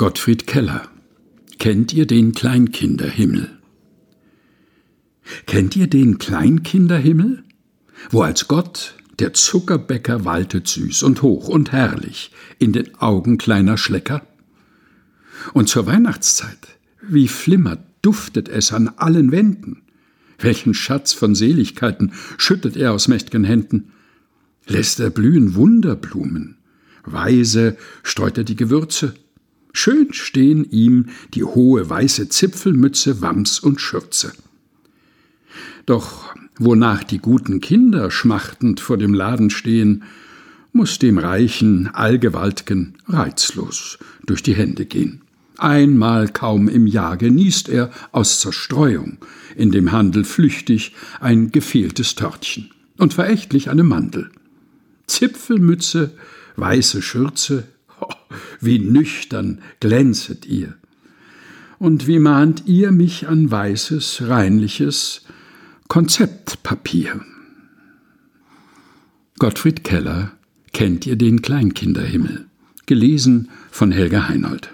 Gottfried Keller. Kennt ihr den Kleinkinderhimmel? Kennt ihr den Kleinkinderhimmel? Wo als Gott der Zuckerbäcker waltet süß und hoch und herrlich in den Augen kleiner Schlecker? Und zur Weihnachtszeit, wie flimmert, duftet es an allen Wänden? Welchen Schatz von Seligkeiten schüttet er aus mächt'gen Händen? Lässt er blühen Wunderblumen? Weise streut er die Gewürze? Schön stehen ihm die hohe weiße Zipfelmütze, Wams und Schürze. Doch wonach die guten Kinder schmachtend vor dem Laden stehen, muss dem reichen Allgewaltgen reizlos durch die Hände gehen. Einmal kaum im Jahr genießt er aus Zerstreuung in dem Handel flüchtig ein gefehltes Törtchen und verächtlich eine Mandel. Zipfelmütze, weiße Schürze, wie nüchtern glänzet ihr. Und wie mahnt ihr mich an weißes, reinliches Konzeptpapier? Gottfried Keller Kennt ihr den Kleinkinderhimmel? Gelesen von Helga Heinold.